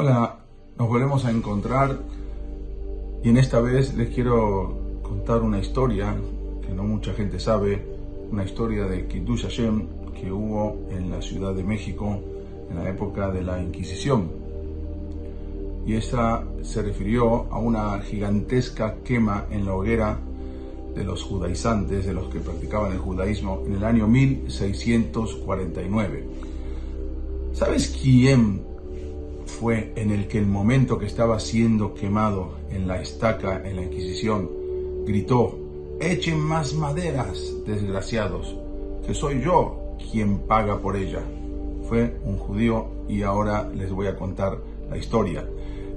Hola, nos volvemos a encontrar y en esta vez les quiero contar una historia que no mucha gente sabe, una historia de Kiddush Hashem que hubo en la Ciudad de México en la época de la Inquisición. Y esta se refirió a una gigantesca quema en la hoguera de los judaizantes, de los que practicaban el judaísmo, en el año 1649. ¿Sabes quién fue en el que el momento que estaba siendo quemado en la estaca, en la Inquisición, gritó, echen más maderas, desgraciados, que soy yo quien paga por ella? Fue un judío y ahora les voy a contar la historia.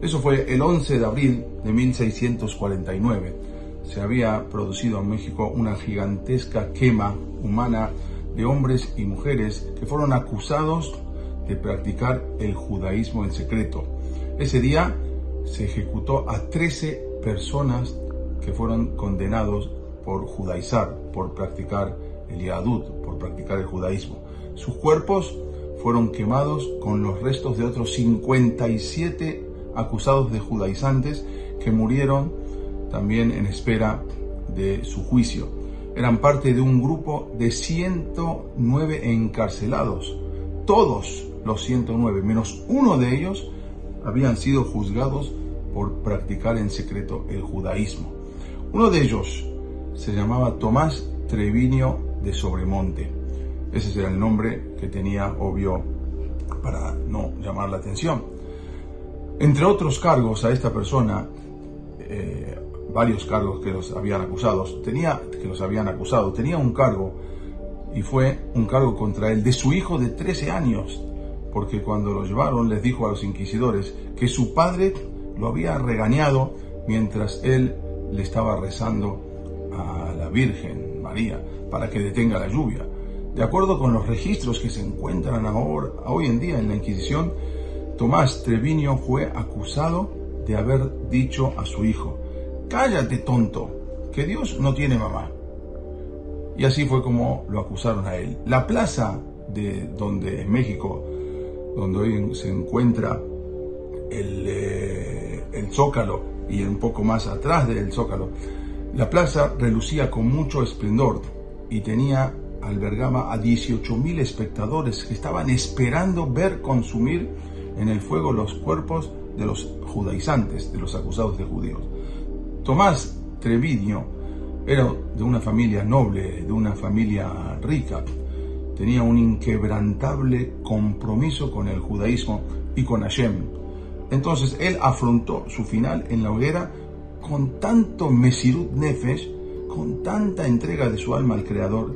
Eso fue el 11 de abril de 1649. Se había producido en México una gigantesca quema humana de hombres y mujeres que fueron acusados de practicar el judaísmo en secreto. Ese día se ejecutó a 13 personas que fueron condenados por judaizar, por practicar el yadut, por practicar el judaísmo. Sus cuerpos fueron quemados con los restos de otros 57 acusados de judaizantes que murieron también en espera de su juicio. Eran parte de un grupo de 109 encarcelados. Todos los 109, menos uno de ellos, habían sido juzgados por practicar en secreto el judaísmo. Uno de ellos se llamaba Tomás Treviño de Sobremonte. Ese era el nombre que tenía, obvio, para no llamar la atención. Entre otros cargos a esta persona, eh, varios cargos que los habían acusado, tenía, que los habían acusado, tenía un cargo y fue un cargo contra él de su hijo de 13 años, porque cuando lo llevaron les dijo a los inquisidores que su padre lo había regañado mientras él le estaba rezando a la Virgen María para que detenga la lluvia. De acuerdo con los registros que se encuentran ahora, hoy en día en la Inquisición, Tomás Treviño fue acusado de haber dicho a su hijo, cállate tonto, que Dios no tiene mamá. Y así fue como lo acusaron a él. La plaza de donde México donde hoy se encuentra el, eh, el Zócalo y un poco más atrás del Zócalo, la plaza relucía con mucho esplendor y tenía, albergaba a 18.000 espectadores que estaban esperando ver consumir en el fuego los cuerpos de los judaizantes, de los acusados de judíos. Tomás Treviño era de una familia noble, de una familia rica, tenía un inquebrantable compromiso con el judaísmo y con Hashem. Entonces él afrontó su final en la hoguera con tanto Mesirut Nefesh, con tanta entrega de su alma al Creador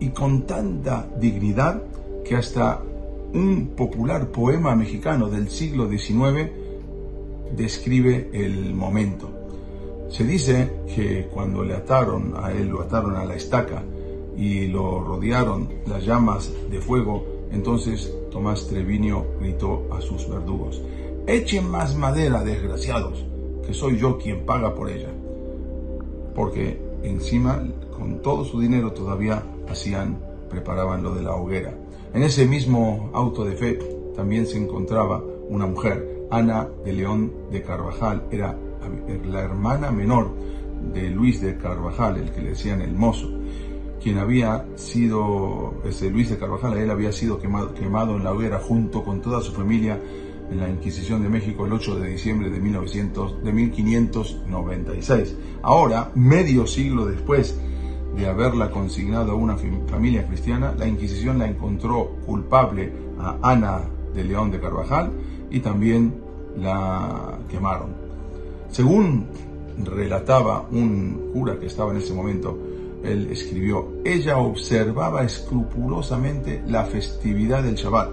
y con tanta dignidad que hasta un popular poema mexicano del siglo XIX describe el momento. Se dice que cuando le ataron a él, lo ataron a la estaca, y lo rodearon las llamas de fuego, entonces Tomás Treviño gritó a sus verdugos, echen más madera, desgraciados, que soy yo quien paga por ella. Porque encima, con todo su dinero todavía hacían, preparaban lo de la hoguera. En ese mismo auto de fe también se encontraba una mujer, Ana de León de Carvajal, era la hermana menor de Luis de Carvajal, el que le decían el mozo quien había sido, ese Luis de Carvajal, él había sido quemado, en la hoguera junto con toda su familia en la Inquisición de México el 8 de diciembre de, 1900, de 1596. Ahora, medio siglo después de haberla consignado a una familia cristiana, la Inquisición la encontró culpable a Ana de León de Carvajal y también la quemaron. Según relataba un cura que estaba en ese momento, él escribió, ella observaba escrupulosamente la festividad del Shabbat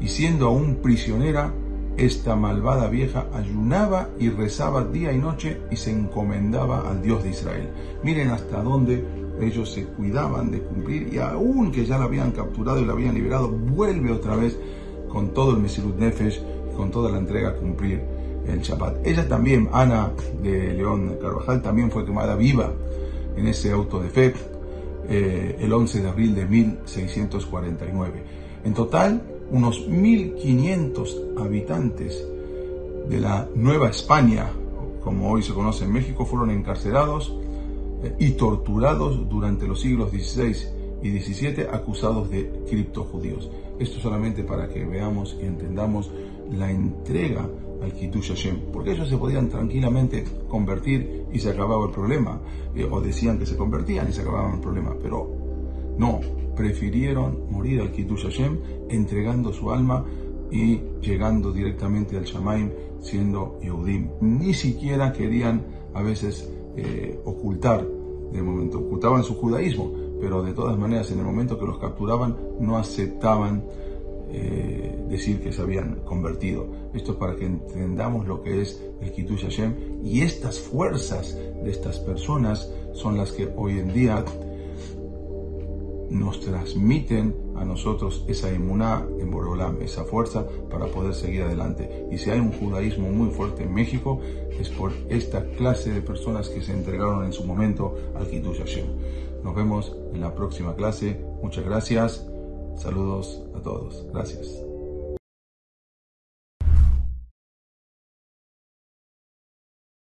y siendo aún prisionera, esta malvada vieja ayunaba y rezaba día y noche y se encomendaba al Dios de Israel. Miren hasta dónde ellos se cuidaban de cumplir y aún que ya la habían capturado y la habían liberado, vuelve otra vez con todo el Mesirut Nefesh, con toda la entrega a cumplir el Shabbat. Ella también, Ana de León Carvajal, también fue quemada viva en ese auto de fe eh, el 11 de abril de 1649. En total unos 1.500 habitantes de la Nueva España, como hoy se conoce en México, fueron encarcelados eh, y torturados durante los siglos XVI y XVII acusados de criptojudíos. Esto solamente para que veamos y entendamos la entrega al porque ellos se podían tranquilamente convertir y se acababa el problema, eh, o decían que se convertían y se acababa el problema, pero no, prefirieron morir al Kitush Hashem entregando su alma y llegando directamente al Shamaim siendo Yehudim. Ni siquiera querían a veces eh, ocultar, de momento. Ocultaban su judaísmo, pero de todas maneras en el momento que los capturaban no aceptaban eh, decir que se habían convertido. Esto es para que entendamos lo que es el Kitush Hashem y estas fuerzas de estas personas son las que hoy en día nos transmiten a nosotros esa emuná en Borolam, esa fuerza para poder seguir adelante. Y si hay un judaísmo muy fuerte en México, es por esta clase de personas que se entregaron en su momento al Kitush Hashem. Nos vemos en la próxima clase. Muchas gracias. Saludos a todos. Gracias.